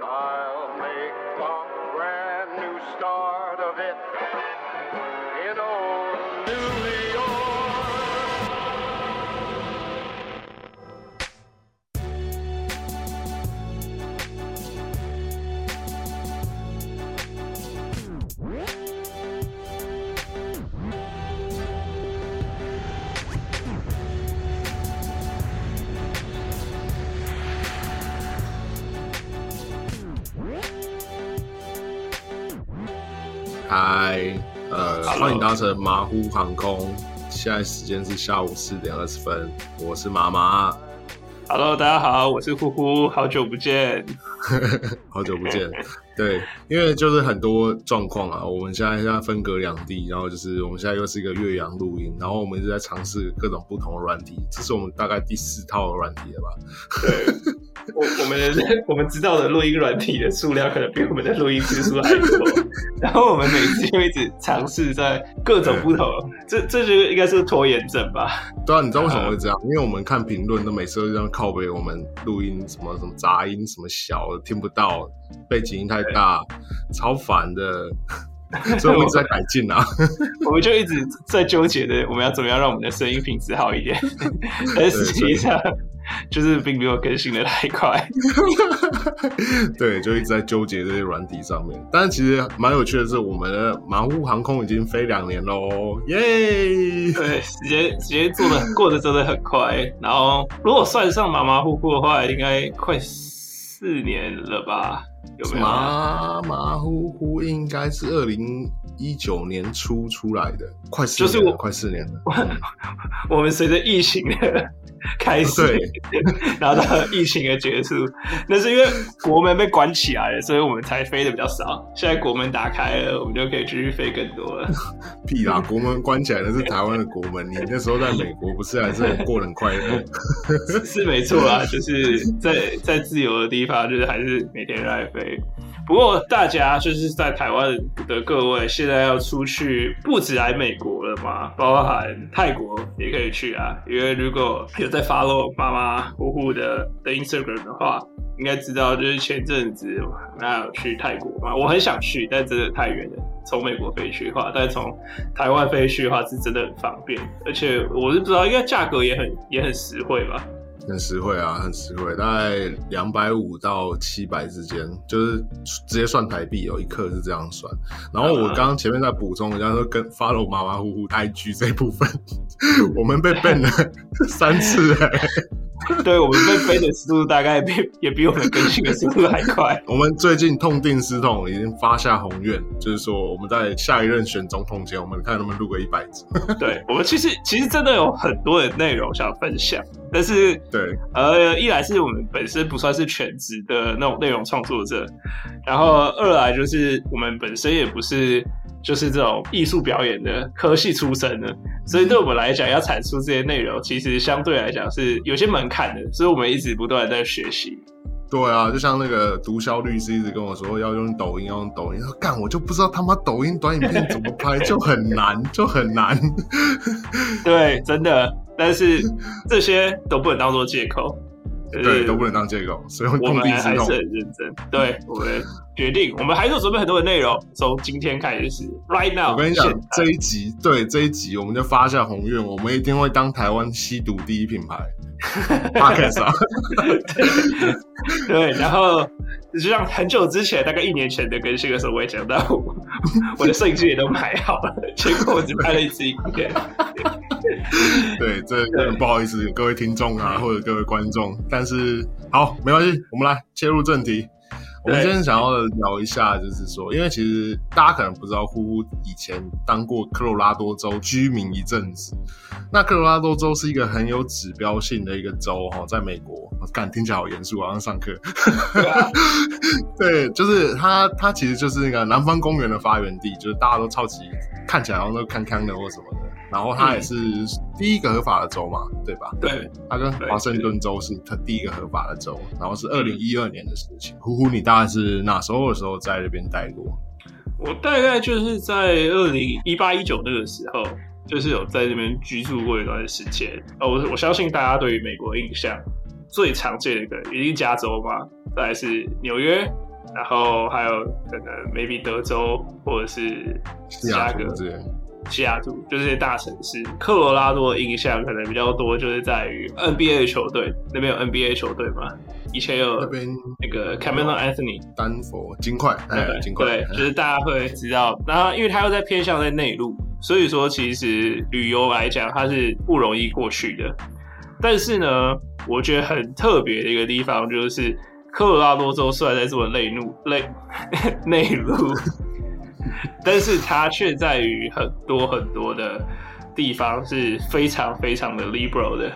I'll make a brand new start of it 嗨，呃，欢迎搭乘马虎航空。现在时间是下午四点二十分，我是妈妈，Hello，大家好，我是呼呼，好久不见。好久不见。对，因为就是很多状况啊，我们现在现在分隔两地，然后就是我们现在又是一个岳阳录音，然后我们一直在尝试各种不同的软体，这是我们大概第四套的软体了吧？对，我我们的我们知道的录音软体的数量可能比我们的录音次数还多，然后我们每次就一直尝试在各种不同，这这就应该是拖延症吧？对啊，你知道为什么会这样？因为我们看评论都每次都这样靠背我们录音什么什么杂音什么小的听不到，背景音太大，超烦的。所以我一直在改进啊。我们就一直在纠结的，我们要怎么样让我们的声音品质好一点，但实际上就是并没有更新的太快。对，就一直在纠结这些软体上面。但是其实蛮有趣的是，我们的马虎航空已经飞两年喽，耶！对，时间时间做的过得真的很快。然后如果算上马马虎虎的话，应该快四年了吧？有没有？马马虎虎应该是二零一九年初出来的，快四就是我年了快四年了。我们随着疫情的开始，然后 到疫情的结束，那是因为国门被关起来了，所以我们才飞的比较少。现在国门打开了，我们就可以继续飞更多了。屁啦！国门关起来的是台湾的国门，你那时候在美国不是还是很过得很快乐？是是没错啊，就是在在自由的地方，就是还是每天都在对。不过大家就是在台湾的各位，现在要出去，不止来美国了嘛，包含泰国也可以去啊。因为如果有在 follow 妈妈呼呼的的 Instagram 的话，应该知道，就是前阵子那有去泰国嘛，我很想去，但真的太远了。从美国飞去的话，但从台湾飞去的话是真的很方便，而且我是不知道，应该价格也很也很实惠吧。很实惠啊，很实惠，大概两百五到七百之间，就是直接算台币有，一克是这样算。然后我刚刚前面在补充，人家说跟 follow 马马虎虎 IG 这部分，我们被 ban 了三次哎、对我们被飞的速度大概比也比我们更新的速度还快。我们最近痛定思痛，已经发下宏愿，就是说我们在下一任选总统前，我们看能不能录个一百集。对我们其实其实真的有很多的内容想分享，但是对，呃，一来是我们本身不算是全职的那种内容创作者，然后二来就是我们本身也不是就是这种艺术表演的科系出身的，所以对我们来讲要产出这些内容，其实相对来讲是有些门槛的，所以我们一直不断在学习。对啊，就像那个毒枭律师一直跟我说要用抖音，要用抖音，他说干我就不知道他妈抖音短影片怎么拍，就很难，就很难。对，真的，但是这些都不能当做借口，就是对，都不能当借口，所以我们还是很。认真。对，我们决定，我们还是有准备很多的内容，从今天开始，right now。我跟你讲这一集对这一集，我们就发下宏愿，我们一定会当台湾吸毒第一品牌。Podcast 啊，对，然后就像很久之前，大概一年前的更新的时候，我也讲到我我的摄影机也都买好了，结果我只拍了一次影片。对，这很不好意思，各位听众啊，或者各位观众，但是好，没关系，我们来切入正题。我们今天想要聊一下，就是说，因为其实大家可能不知道，呼呼以前当过科罗拉多州居民一阵子。那科罗拉多州是一个很有指标性的一个州哈，在美国，我感听起来好严肃，好像上课。对就是它，它其实就是那个南方公园的发源地，就是大家都超级看起来好像都康康的或什么的。然后它也是第一个合法的州嘛，对吧？对，它跟华盛顿州是它第一个合法的州，然后是二零一二年的事情。呼呼，你大概是哪时候的时候在那边待过？我大概就是在二零一八一九那个时候，就是有在这边居住过一段时间。呃，我我相信大家对于美国印象最常见的一个一定加州嘛，再来是纽约，然后还有可能 maybe 德州或者是西雅图这些。西雅图就是这些大城市，科罗拉多的印象可能比较多，就是在于 NBA 的球队那边有 NBA 球队嘛，以前有那边那个 Camelo Anthony 丹佛金块，哎，金块，对，就是大家会知道。然后因为他又在偏向在内陆，所以说其实旅游来讲它是不容易过去的。但是呢，我觉得很特别的一个地方就是科罗拉多州虽然在这么内陆内 内陆。但是它却在于很多很多的地方是非常非常的 liberal 的，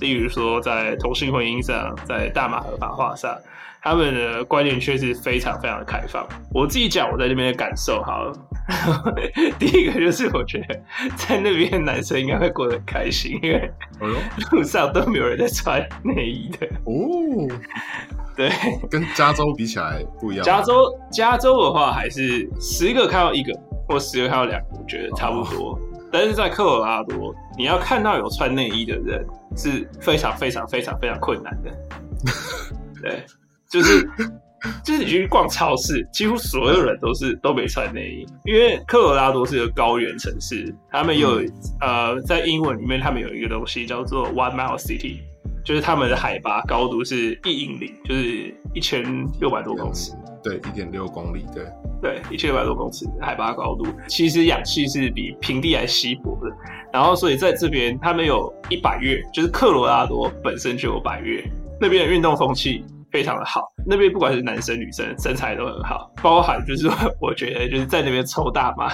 例如说在同性婚姻上，在大马合法化上，他们的观念确实非常非常的开放。我自己讲我在那边的感受，好了，第一个就是我觉得在那边男生应该会过得很开心，因为路上都没有人在穿内衣的哦。对，跟加州比起来不一样。加州，加州的话还是十个看到一个，或十个看到两个，我觉得差不多。但是在科罗拉多，你要看到有穿内衣的人是非常非常非常非常困难的。对，就是 就是你去逛超市，几乎所有人都是都没穿内衣，因为科罗拉多是个高原城市，他们有呃，在英文里面他们有一个东西叫做 One Mile City。就是他们的海拔高度是一英里，就是一千六百多公尺。对，一点六公里。对，对，一千六百多公尺海拔高度，其实氧气是比平地还稀薄的。然后，所以在这边，他们有一百月，就是科罗拉多本身就有百月，那边的运动风气。非常的好，那边不管是男生女生身材都很好，包含就是我觉得就是在那边抽大麻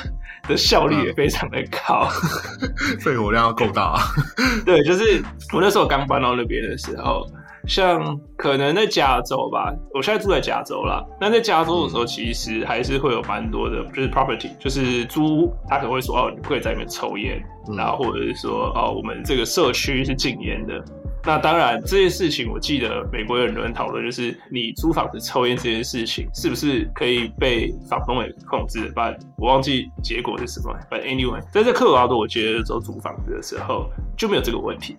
的效率也非常的高，肺活量要够大。对，就是我那时候刚搬到那边的时候，像可能在加州吧，我现在住在加州啦。那在加州的时候，其实还是会有蛮多的，就是 property，就是租，他可能会说哦，你不可以在里面抽烟，然后或者是说哦，我们这个社区是禁烟的。那当然，这件事情我记得美国有很多人讨论，就是你租房子抽烟这件事情是不是可以被房东给控制？但我忘记结果是什么。But anyway，在这科罗拉多，我觉得候租房子的时候就没有这个问题，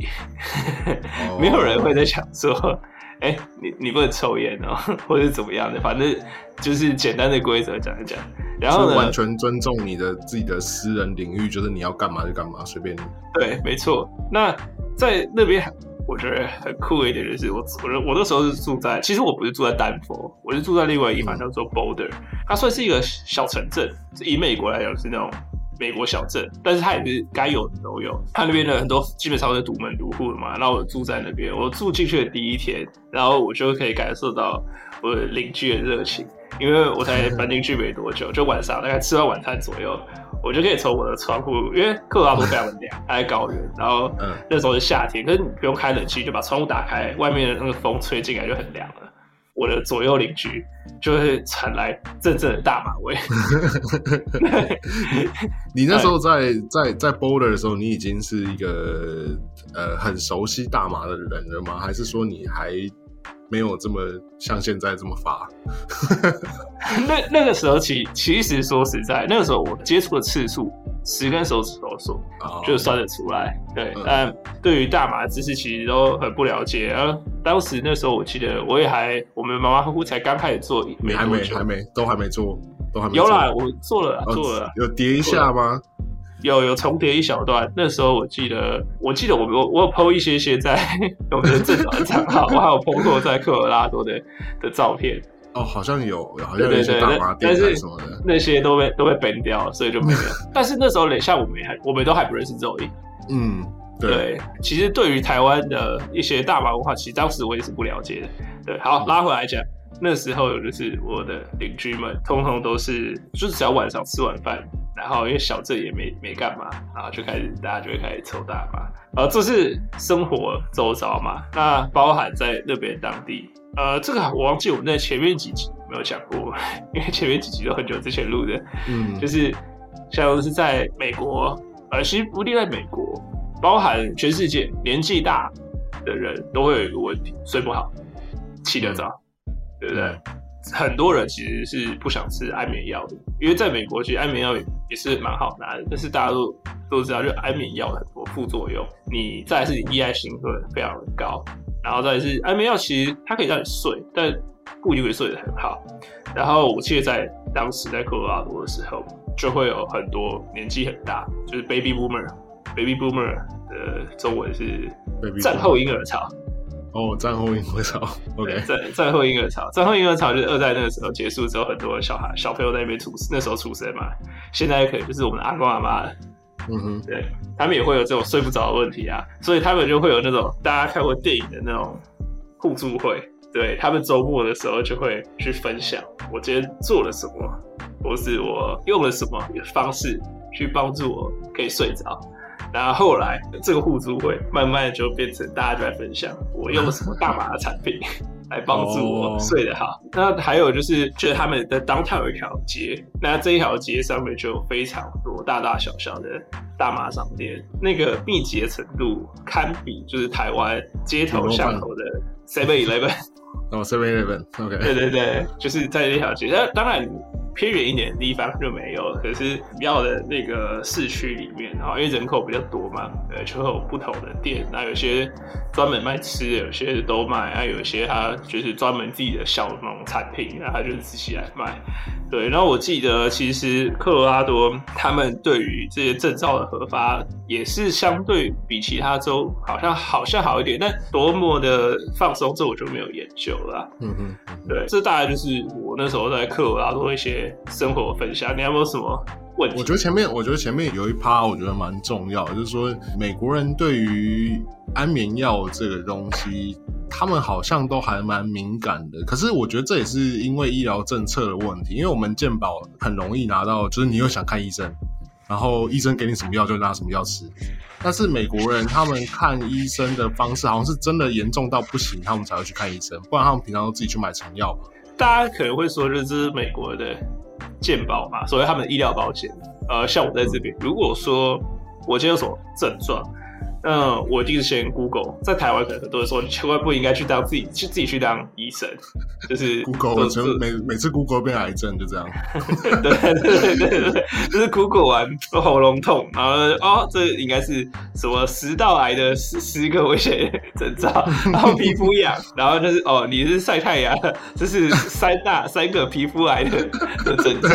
没有人会在想说，哎，你你不能抽烟哦，或者怎么样的，反正就是简单的规则讲一讲。然后呢，完全尊重你的自己的私人领域，就是你要干嘛就干嘛，随便你。对，没错。那在那边。我觉得很酷的一点就是，我我我那时候是住在，其实我不是住在丹佛，我是住在另外一个地方叫做 Boulder，它算是一个小城镇，以美国来讲是那种美国小镇，但是它也是该有的都有，它那边的很多基本上是独门独户的嘛，然后我住在那边，我住进去的第一天，然后我就可以感受到我的邻居的热情，因为我才搬进去没多久，就晚上大概吃完晚餐左右。我就可以从我的窗户，因为科罗拉多非常的凉，它在高原，然后那时候是夏天，可是你不用开冷气，就把窗户打开，外面的那个风吹进来就很凉了。我的左右邻居就会传来阵阵的大马味。你那时候在在在 Boulder 的时候，你已经是一个呃很熟悉大麻的人了吗？还是说你还？没有这么像现在这么发。那那个时候，其其实说实在，那个时候我接触的次数，十根手指头数就算得出来。对，但对于大麻的知识，其实都很不了解。然后当时那时候，我记得我也还，我们马马虎虎才刚开始做，没还没还没都还没做，都还没有啦，我做了做了，有叠一下吗？有有重叠一小段，那时候我记得，我记得我我我有 PO 一些些在 我们的正常账号，我还有 PO 过在科罗拉多的的照片。哦，好像有，好像有些大麻店什么的，那些都被都被 ban 掉，所以就没有。但是那时候，像我们还我们都还不认识 Zoe。嗯，对。其实对于台湾的一些大麻文化，其实当时我也是不了解的。对，好，拉回来讲。那时候就是我的邻居们，通通都是，就是只要晚上吃完饭，然后因为小镇也没没干嘛，然后就开始大家就会开始抽大麻，然后这是生活周遭嘛。那包含在那边当地，呃，这个我忘记我们在前面几集没有讲过，因为前面几集都很久之前录的，嗯，就是像是在美国，呃，其实不定在美国，包含全世界年纪大的人都会有一个问题，睡不好，起得早。对不对？很多人其实是不想吃安眠药的，因为在美国其实安眠药也是蛮好拿的。但是大家都都知道，就安眠药很多副作用。你再是依赖性会非常的高，然后再是安眠药其实它可以让你睡，但不一定会睡得很好。然后我记得在当时在科罗拉多的时候，就会有很多年纪很大，就是 baby boomer，baby boomer 的中文是 Baby 战后婴儿潮。哦，战后婴儿潮，OK，战战后婴儿潮，战后婴儿潮就是二战那个时候结束之后，很多小孩小朋友在那边出那时候出生嘛，现在可能就是我们的阿公阿妈了。嗯哼，对他们也会有这种睡不着的问题啊，所以他们就会有那种大家看过电影的那种互助会，对他们周末的时候就会去分享我今天做了什么，或是我用了什么方式去帮助我可以睡着。然后后来这个互助会慢慢就变成大家就在分享我用什么大麻的产品来帮助我哦睡得好。那还有就是，就是他们的 downtown 有一条街，那这一条街上面就有非常多大大小小的大麻商店，那个密集的程度堪比就是台湾街头巷口的 Seven Eleven。哦，Seven Eleven，OK，对对对，就是在这条街。那当然偏远一点的地方就没有，可是比较的那个市区里面，然后因为人口比较多嘛，对，就会有不同的店。那有些专门卖吃的，有些都卖，啊，有些他就是专门自己的小农产品，然后他就是自己来卖。对，然后我记得其实科罗拉多他们对于这些证照的核发也是相对比其他州好像好像好一点，但多么的放松，这我就没有研究了啊。嗯，嗯对，这大概就是我那时候在科罗拉多一些生活分享。你有没有什么问题？我觉得前面，我觉得前面有一趴，我觉得蛮重要，就是说美国人对于安眠药这个东西，他们好像都还蛮敏感的。可是我觉得这也是因为医疗政策的问题，因为我们健保很容易拿到，就是你又想看医生，然后医生给你什么药就拿什么药吃。但是美国人他们看医生的方式，好像是真的严重到不行，他们才会去看医生，不然他们平常都自己去买成药嘛。大家可能会说，就是美国的健保嘛，所谓他们的医疗保险。呃，像我在这边，如果说我今天有什么症状，那我一定是先 Google。在台湾可能很多人说，你千万不应该去当自己去自己去当医生，就是 Google 每每次 Google 变癌症就这样。对对对对对，就是 Google 完喉咙痛，然后哦，这应该是什么食道癌的十十个危险征兆，然后皮肤痒，然后就是哦，你是晒太阳，这是三大三个皮肤癌的的征兆。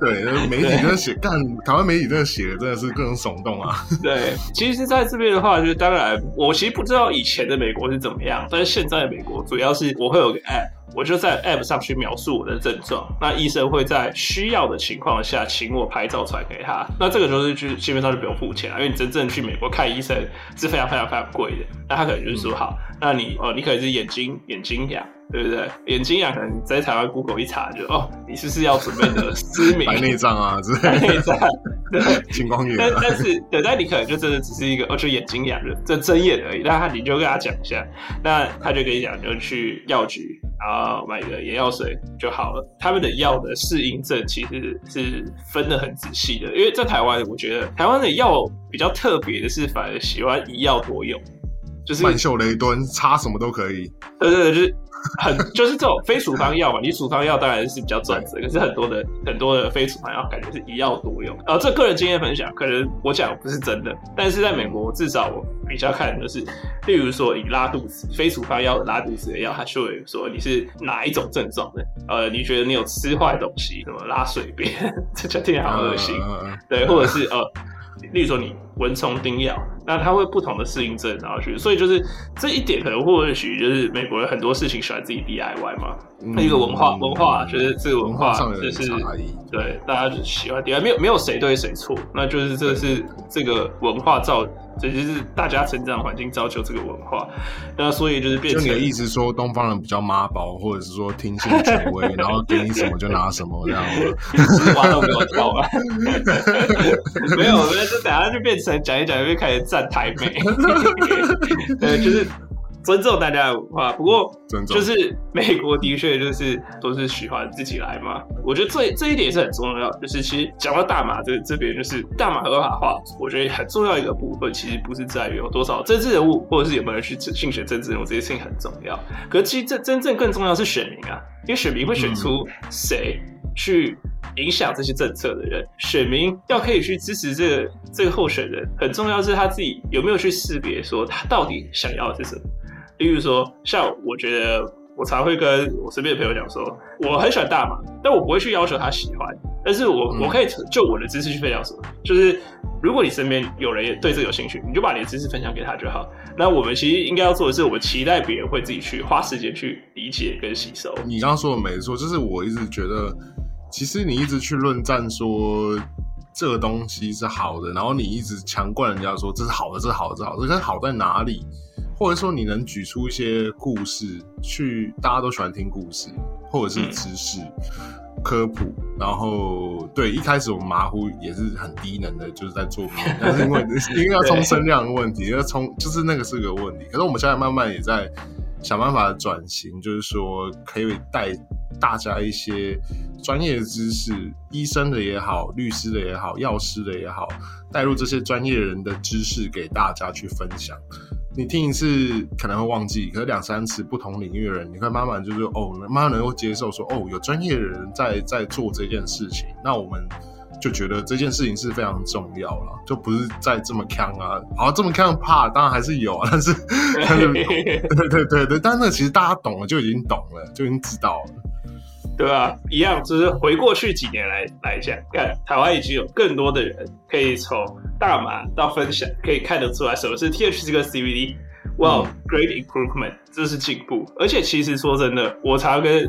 对，媒体真的写干，台湾媒体真的写的真的是各种耸动啊。对，其实在这边的话，就是当然，我其实不知道以前的美国是怎么样，但是现在的美国主要是我会有个 app。我就在 App 上去描述我的症状，那医生会在需要的情况下请我拍照传给他。那这个就是就基本上就不用付钱了，因为你真正去美国看医生是非常非常非常贵的。那他可能就是说，好，那你哦，你可能是眼睛眼睛痒，对不对？眼睛痒可能你在台湾 Google 一查就哦，你是不是要准备的失明、白内障啊之白类内障？对。青光眼但啊。但是对，但你可能就真的只是一个哦，就眼睛痒了，这睁眼而已。那他你就跟他讲一下，那他就跟你讲，就去药局，然后买个眼药水就好了。他们的药的适应症其实是分得很仔细的，因为在台湾，我觉得台湾的药比较特别的是，反而喜欢一药多用，就是曼秀雷敦擦什么都可以，对对对，就是很 就是这种非处方药嘛，你处方药当然是比较专职，可是很多的很多的非处方药感觉是一药多用。呃，这个人经验分享，可能我讲不是真的，但是在美国至少我比较看的是，例如说以拉肚子，非处方药拉肚子的药，它就会说你是哪一种症状的，呃，你觉得你有吃坏东西，什么拉水便，这就听起来好恶心。对，或者是呃，例如说你蚊虫叮咬，那它会不同的适应症，然后去，所以就是这一点可能或许就是美国人很多事情喜欢自己 DIY 嘛，嗯那一个文化文化，就是这个文文化就是。对大家就喜欢 DIY，没有没有谁对谁错，那就是这是这个文化造，这就是大家成长环境造就这个文化，那所以就是变成就你的意思说，东方人比较妈宝，或者是说听信权威，然后给你什么就拿什么这样子。是挖洞给我跳啊！没有，没有，就等下就变成讲一讲，就开始站台美。对，就是尊重大家的文化。不过，尊重就是美国的确就是都是喜欢自己来嘛。我觉得这这一点也是很重要。就是其实讲到大麻这这边，就是大麻合法化，我觉得很重要一个部分，其实不是在于有多少政治人物，或者是有没有人去竞选政治人物，这些事情很重要。可是其实这真正更重要是选民啊，因为选民会选出谁去影响这些政策的人，选民要可以去支持这个这个候选人，很重要是他自己有没有去识别说他到底想要的是什么。例如说，像我觉得我常会跟我身边的朋友讲说，我很喜欢大麻，但我不会去要求他喜欢，但是我、嗯我可以就我的知识去分享什么，就是如果你身边有人也对这个有兴趣，你就把你的知识分享给他就好。那我们其实应该要做的是，我们期待别人会自己去花时间去理解跟吸收。你刚刚说的没错，就是我一直觉得，其实你一直去论战说这个东西是好的，然后你一直强灌人家说这是好的，这是好的，这是好的，可是好在哪里？或者说你能举出一些故事去，大家都喜欢听故事，或者是知识、科普，然后对一开始我们马虎也是很低能的，就是在做，但是因为因为要冲声量的问题，要冲就是那个是个问题。可是我们现在慢慢也在想办法转型，就是说可以带大家一些专业的知识，医生的也好，律师的也好，药师的也好，带入这些专业人的知识给大家去分享。你听一次可能会忘记，可是两三次不同领域的人，你会慢慢就是哦，慢慢能够接受说哦，有专业的人在在做这件事情，那我们就觉得这件事情是非常重要了，就不是再这么强啊，好这么强怕当然还是有啊，但是 但是对对对对，但是那其实大家懂了就已经懂了，就已经知道了。对吧？一样，就是回过去几年来来讲，看台湾已经有更多的人可以从大麻到分享，可以看得出来什么是 THC 跟 CBD。Wow, great improvement，这是进步。而且其实说真的，我常跟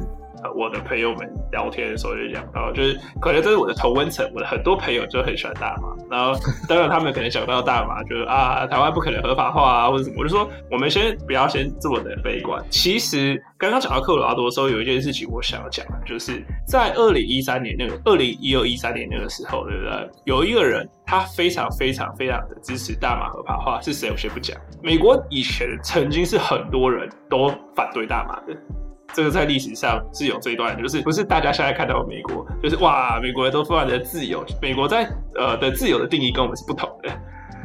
我的朋友们聊天的时候就讲到，就是可能这是我的同温层，我的很多朋友就很喜欢大麻。然后当然他们可能讲到大麻，就是啊 台湾不可能合法化啊或者什么，我就说我们先不要先这么的悲观。其实刚刚讲到科罗拉多的时候，有一件事情我想要讲的，就是在二零一三年那个二零一二一三年那个时候，对不对？有一个人他非常非常非常的支持大麻合法化，是谁我先不讲。美国以前曾经是很多人都反对大麻的。这个在历史上是有这一段的，就是不是大家现在看到美国，就是哇，美国人都非常的自由，美国在呃的自由的定义跟我们是不同的，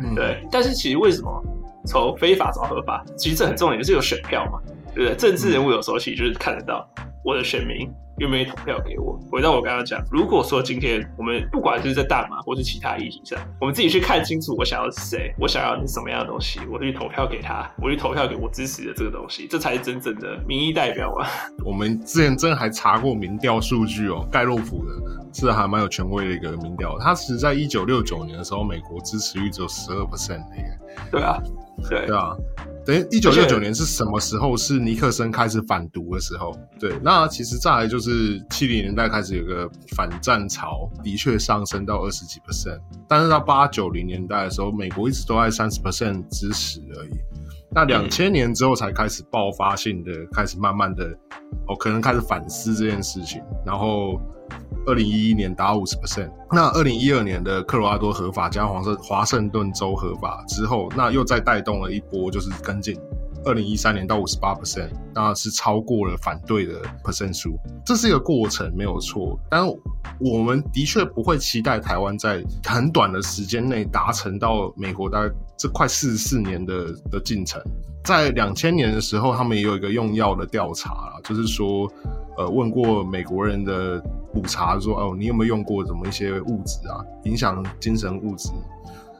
嗯，对。但是其实为什么从非法找合法，其实这很重要，就是有选票嘛，对不对？政治人物有时候其实就是看得到我的选民愿不愿意投票给我。回到我刚刚讲，如果说今天我们不管是在大麻或是其他议题上，我们自己去看清楚我想要是谁，我想要的是什么样的东西，我去投票给他，我去投票给我支持的这个东西，这才是真正的民意代表啊！我们之前真的还查过民调数据哦，盖洛普的是还蛮有权威的一个民调，他其实在一九六九年的时候，美国支持率只有十二 percent 的耶，对啊，对对啊。等于一九六九年是什么时候？是尼克森开始反毒的时候。对，那其实再来就是七零年代开始有个反战潮，的确上升到二十几 percent，但是到八九零年代的时候，美国一直都在三十 percent 支持而已。那两千年之后才开始爆发性的，开始慢慢的，哦，可能开始反思这件事情，然后二零一一年达五十 percent，那二零一二年的科罗拉多合法加华盛华盛顿州合法之后，那又再带动了一波，就是跟进。二零一三年到五十八 percent，那是超过了反对的 percent 数，这是一个过程没有错，但我们的确不会期待台湾在很短的时间内达成到美国大概这快四十四年的的进程。在两千年的时候，他们也有一个用药的调查啦，就是说，呃，问过美国人的普查说，哦，你有没有用过什么一些物质啊，影响精神物质？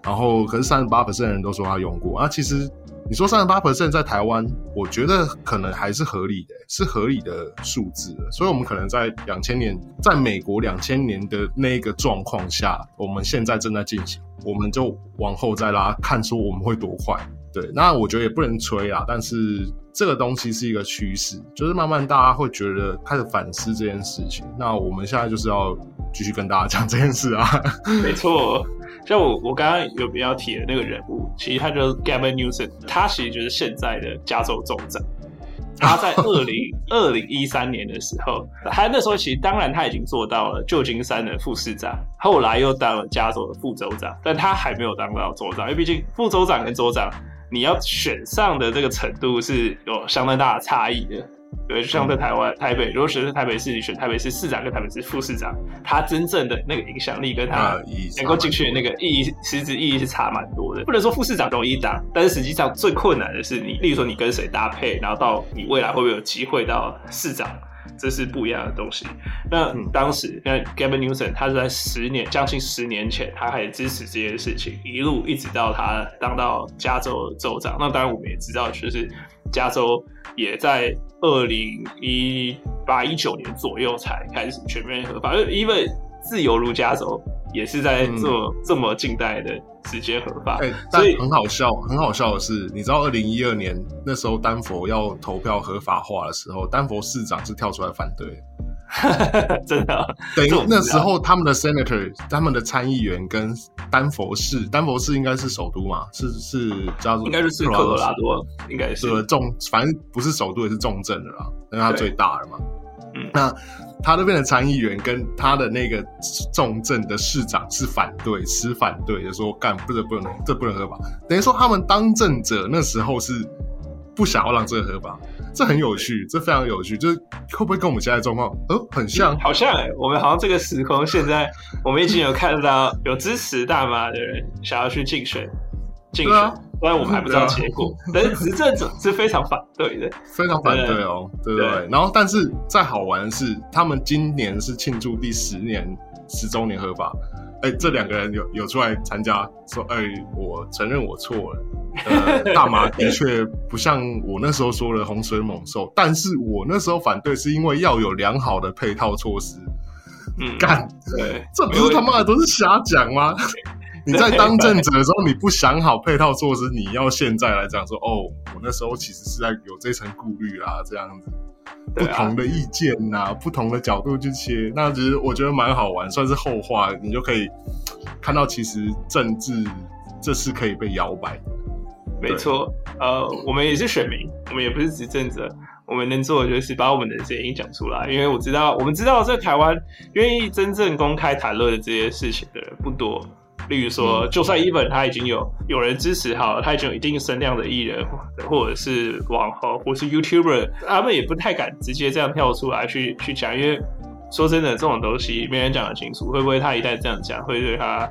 然后，可是三十八 percent 的人都说他用过啊。其实你说三十八 percent 在台湾，我觉得可能还是合理的，是合理的数字。所以，我们可能在两千年，在美国两千年的那个状况下，我们现在正在进行，我们就往后再拉，看说我们会多快。对，那我觉得也不能吹啊，但是这个东西是一个趋势，就是慢慢大家会觉得开始反思这件事情。那我们现在就是要继续跟大家讲这件事啊。没错，像我我刚刚有比较提的那个人物，其实他就是 Gavin Newsom，他其实就是现在的加州州长。他在二零 二零一三年的时候，他那时候其实当然他已经做到了旧金山的副市长，后来又当了加州的副州长，但他还没有当到州长，因为毕竟副州长跟州长你要选上的这个程度是有相当大的差异的。对，就像在台湾、台北，如果选是台北市，你选台北市市长跟台北市副市长，他真正的那个影响力跟他能够进去的那个意义，实质意义是差蛮多的。不能说副市长容易当，但是实际上最困难的是你，例如说你跟谁搭配，然后到你未来会不会有机会到市长，这是不一样的东西。那嗯当时，那 Gavin Newsom 他是在十年，将近十年前，他还支持这件事情，一路一直到他当到加州州长。那当然，我们也知道，就是加州也在二零一八一九年左右才开始全面合法，因为自由如加州也是在做这么近代的时间合法。哎、但很好笑，很好笑的是，你知道二零一二年那时候丹佛要投票合法化的时候，丹佛市长是跳出来反对的。真的啊，等于那时候他们的 senator、他们的参议员跟丹佛市，丹佛市应该是首都嘛，是是叫做应该就是科罗拉多，应该是是重，反正不是首都也是重镇的啦，因为它最大了嘛。嗯那他那边的参议员跟他的那个重镇的市长是反对，持反对的，说干不能不能这不能合法。等于说他们当政者那时候是不想要让这个合法，这很有趣，这非常有趣，就是会不会跟我们现在状况呃很像？好像哎、我们好像这个时空现在，我们已经有看到有支持大麻的人想要去竞选，竞选，虽然我们还不知道结果，但是执政者是非常反对的。非常反对哦，对不对？对然后，但是再好玩的是，他们今年是庆祝第十年十周年合法。哎，这两个人有有出来参加，说，哎，我承认我错了。呃，大麻的确不像我那时候说的洪水猛兽，但是我那时候反对是因为要有良好的配套措施。嗯，干，对，这不是他妈的都是瞎讲吗？你在当政者的时候，你不想好配套措施，你要现在来讲说，哦，我那时候其实是在有这层顾虑啦，这样子。不同的意见呐、不同的角度去切，那其实我觉得蛮好玩，算是后话，你就可以看到其实政治这是可以被摇摆的。没错。呃，我们也是选民，我们也不是执政者。我们能做的就是把我们的声音讲出来，因为我知道，我们知道在台湾愿意真正公开谈论的这些事情的人不多。例如说，就算 even 他已经有有人支持好了，他已经有一定声量的艺人，或者是网红，或是 YouTuber，他们也不太敢直接这样跳出来去去讲，因为说真的，这种东西没人讲得清楚，会不会他一旦这样讲，会对他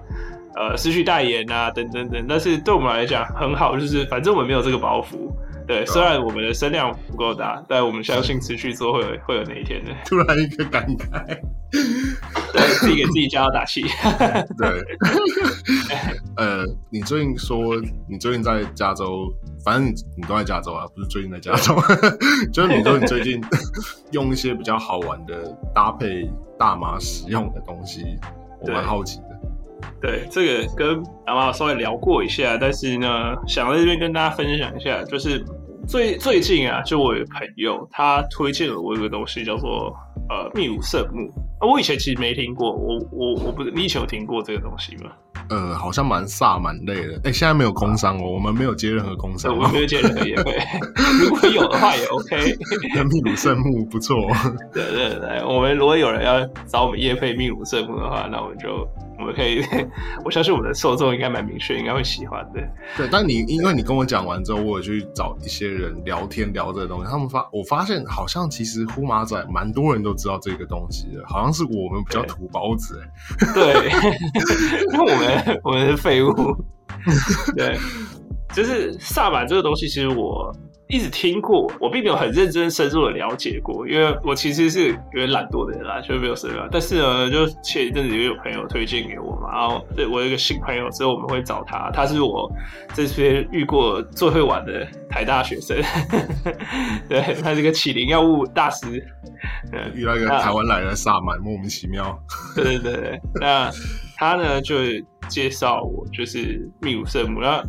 呃失去代言啊，等等等。但是对我们来讲很好，就是反正我们没有这个包袱。对，虽然我们的声量不够大，但我们相信持续做会有会有那一天的。突然一个感慨，对自己给自己加油打气。对，呃，你最近说你最近在加州，反正你你都在加州啊，不是最近在加州，就是你说你最近 用一些比较好玩的搭配大麻使用的东西，我蛮好奇的。对，这个跟阿妈稍微聊过一下，但是呢，想在这边跟大家分享一下，就是最最近啊，就我有个朋友，他推荐了我一个东西，叫做呃秘鲁圣木。啊我以前其实没听过，我我我不，你以前有听过这个东西吗？呃，好像蛮飒蛮累的。哎、现在没有工商哦，我们没有接任何工对，商、我们。没有接任何业费，如果有的话也 OK。秘鲁圣木不错，对对对，我们如果有人要找我们业配秘鲁圣木的话，那我们就我们可以，我相信我们的受众应该蛮明确，应该会喜欢的。对。但你因为你跟我讲完之后，我有去找一些人聊天聊这个东西，他们发我发现好像其实呼马仔蛮多人都知道这个东西的，好像是我们比较土包子哎、对，因为我们 我们是废物。对，就是萨满这个东西，其实我一直听过，我并没有很认真深入的了解过，因为我其实是有点懒惰的人啦，就没有深入。但是呢，就前一阵子也有朋友推荐给我嘛，然后对我有一个新朋友，之后我们会找他，他是我这边遇过最会玩的台大学生，对，他是个起灵药物大师。对遇到一个台湾来的萨满，莫名其妙。对对对对，那他呢就介绍我就是秘鲁圣母，那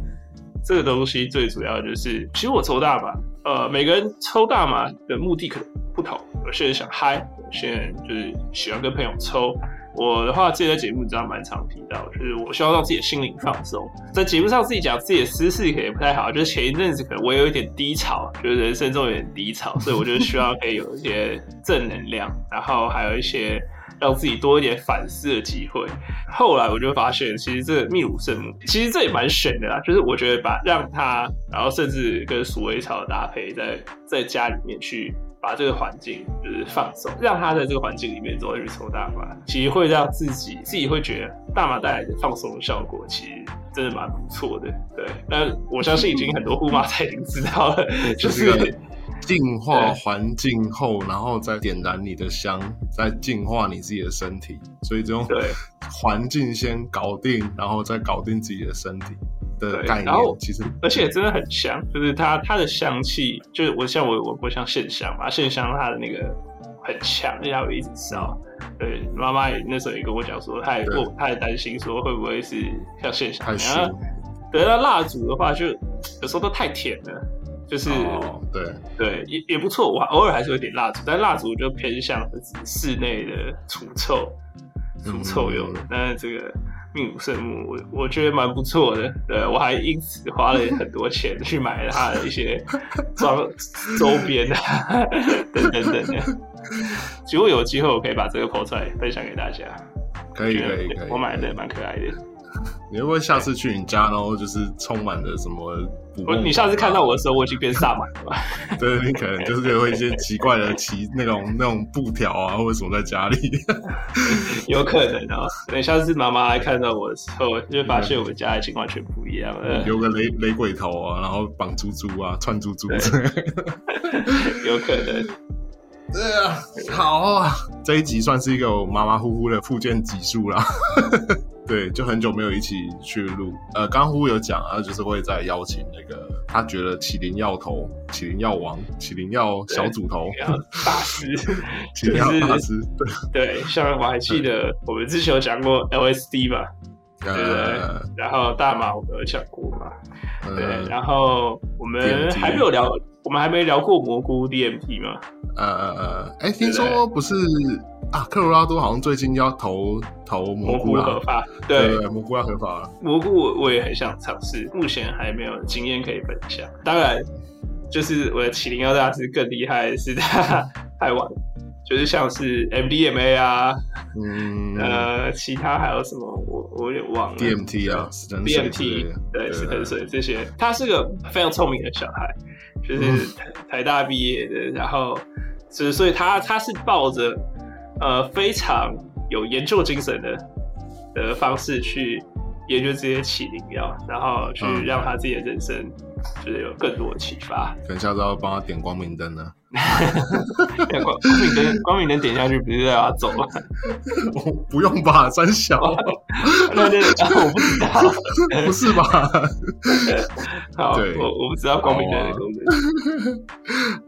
这个东西最主要就是，其实我抽大麻，呃，每个人抽大麻的目的可能不同，有些人想嗨，有些人就是喜欢跟朋友抽。我的话，自己在节目上蛮常提到，就是我希望让自己的心灵放松。在节目上自己讲自己的私事可能也不太好，就是前一阵子可能我有一点低潮，就是人生中有点低潮，所以我就希望可以有一些正能量，然后还有一些让自己多一点反思的机会。后来我就发现，其实这个秘鲁圣母，其实这也蛮选的啦。就是我觉得把让它，然后甚至跟鼠尾草的搭配，在在家里面去把这个环境就是放松，让它在这个环境里面之后去抽大麻，其实会让自己自己会觉得大麻带来的放松的效果，其实真的蛮不错的。对，那我相信已经很多护马仔已经知道了，就就是净化对环境后，然后再点燃你的香，再净化你自己的身体。所以这种对。环境先搞定，然后再搞定自己的身体。的概念然后，其实而且真的很香，就是它它的香气，就是我像我我不像线香嘛，线香它的那个很强，而且它会一直烧。对，妈妈也那时候也跟我讲说，她也她也担心说会不会是像线香太一样。熏。对，那蜡烛的话就有时候都太甜了，就是、哦，对，对也也不错，我偶尔还是有点蜡烛，但蜡烛就偏向室内的除臭、除臭用的。但是这个秘鲁圣木，我我觉得蛮不错的。对我还因此花了很多钱 去买了它的一些装周边啊等等等的。如果有机会，我可以把这个 po 出来分享给大家。可以可以可以。我买的蛮可爱的。你会不会下次去你家，然后就是充满了什么？我你下次看到我的时候，我已经变萨满了吧？对你可能就是有一些奇怪的奇那种那种布条啊，或者什么在家里。有可能啊。等下次妈妈来看到我的时候，就会发现我们家已经完全不一样了。留个雷雷鬼头啊，然后绑猪猪啊，串猪猪。对有可能。对啊，好啊，这一集算是一个马马虎虎的附件集数啦。对，就很久没有一起去录。呃，刚刚呼有讲啊，就是会再邀请那个他觉得麒麟药头、麒麟药王、麒麟药小组头、大师，麒麟药大师，对，对，像我还记得我们之前有讲过 LSD 吧，对不对呃，？然后大麻我们有讲过嘛，对，呃然后我们还没有聊，我们还没聊过蘑菇 DMT 嘛，呃呃呃，哎，听说不是啊，科罗拉多好像最近要投投蘑蘑菇啦，菇合法，对，对对，蘑菇要合法了。蘑菇我我也很想尝试，目前还没有经验可以分享。当然，就是我的麒麟药大师更厉害的是他太晚，就是像是 MDMA 啊，嗯呃，其他还有什么我我有点忘了。，DMT 啊，死藤水之类 BMT 对死藤水这些，他是个非常聪明的小孩，就是台台大毕业的，然后所以所以他他是抱着呃非常有研究精神的的方式去研究这些起灵药，然后去嗯让他自己的人生就是有更多的启发。可能下都要帮他点光明灯呢。光光明灯光明灯点下去，不是要他走吗？我不用吧，三小，那那我不知道，不是吧？好，对我我不知道光明灯的功能。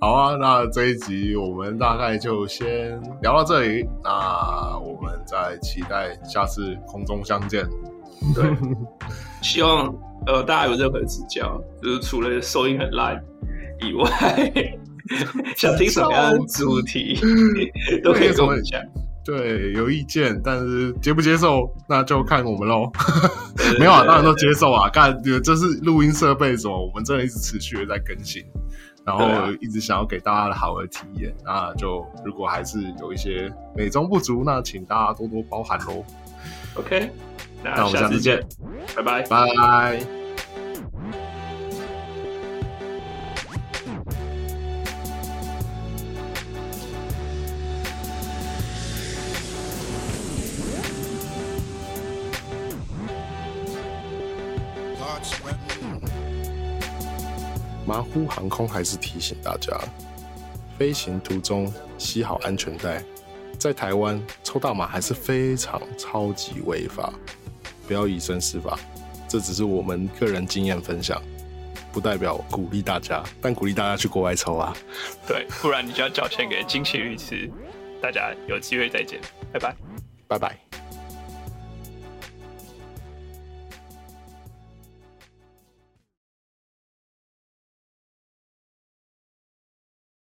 好啊，那这一集我们大概就先聊到这里，那我们再期待下次空中相见。对，希望呃大家有任何指教，就是除了收音很烂以外，想听什么样的主题 都可以跟我们讲。对，有意见，但是接不接受那就看我们喽。没有啊，对当然都接受啊。干，这是录音设备什么，我们真的一直持续的在更新，然后一直想要给大家的好的体验。那就如果还是有一些美中不足，那请大家多多包涵喽。OK，那那我们下次下次见，拜拜。拜。马虎航空还是提醒大家，飞行途中系好安全带。在台湾抽大麻还是非常超级违法，不要以身试法。这只是我们个人经验分享，不代表鼓励大家，但鼓励大家去国外抽啊。对，不然你就要交钱给金奇律师。大家有机会再见，拜拜。拜拜。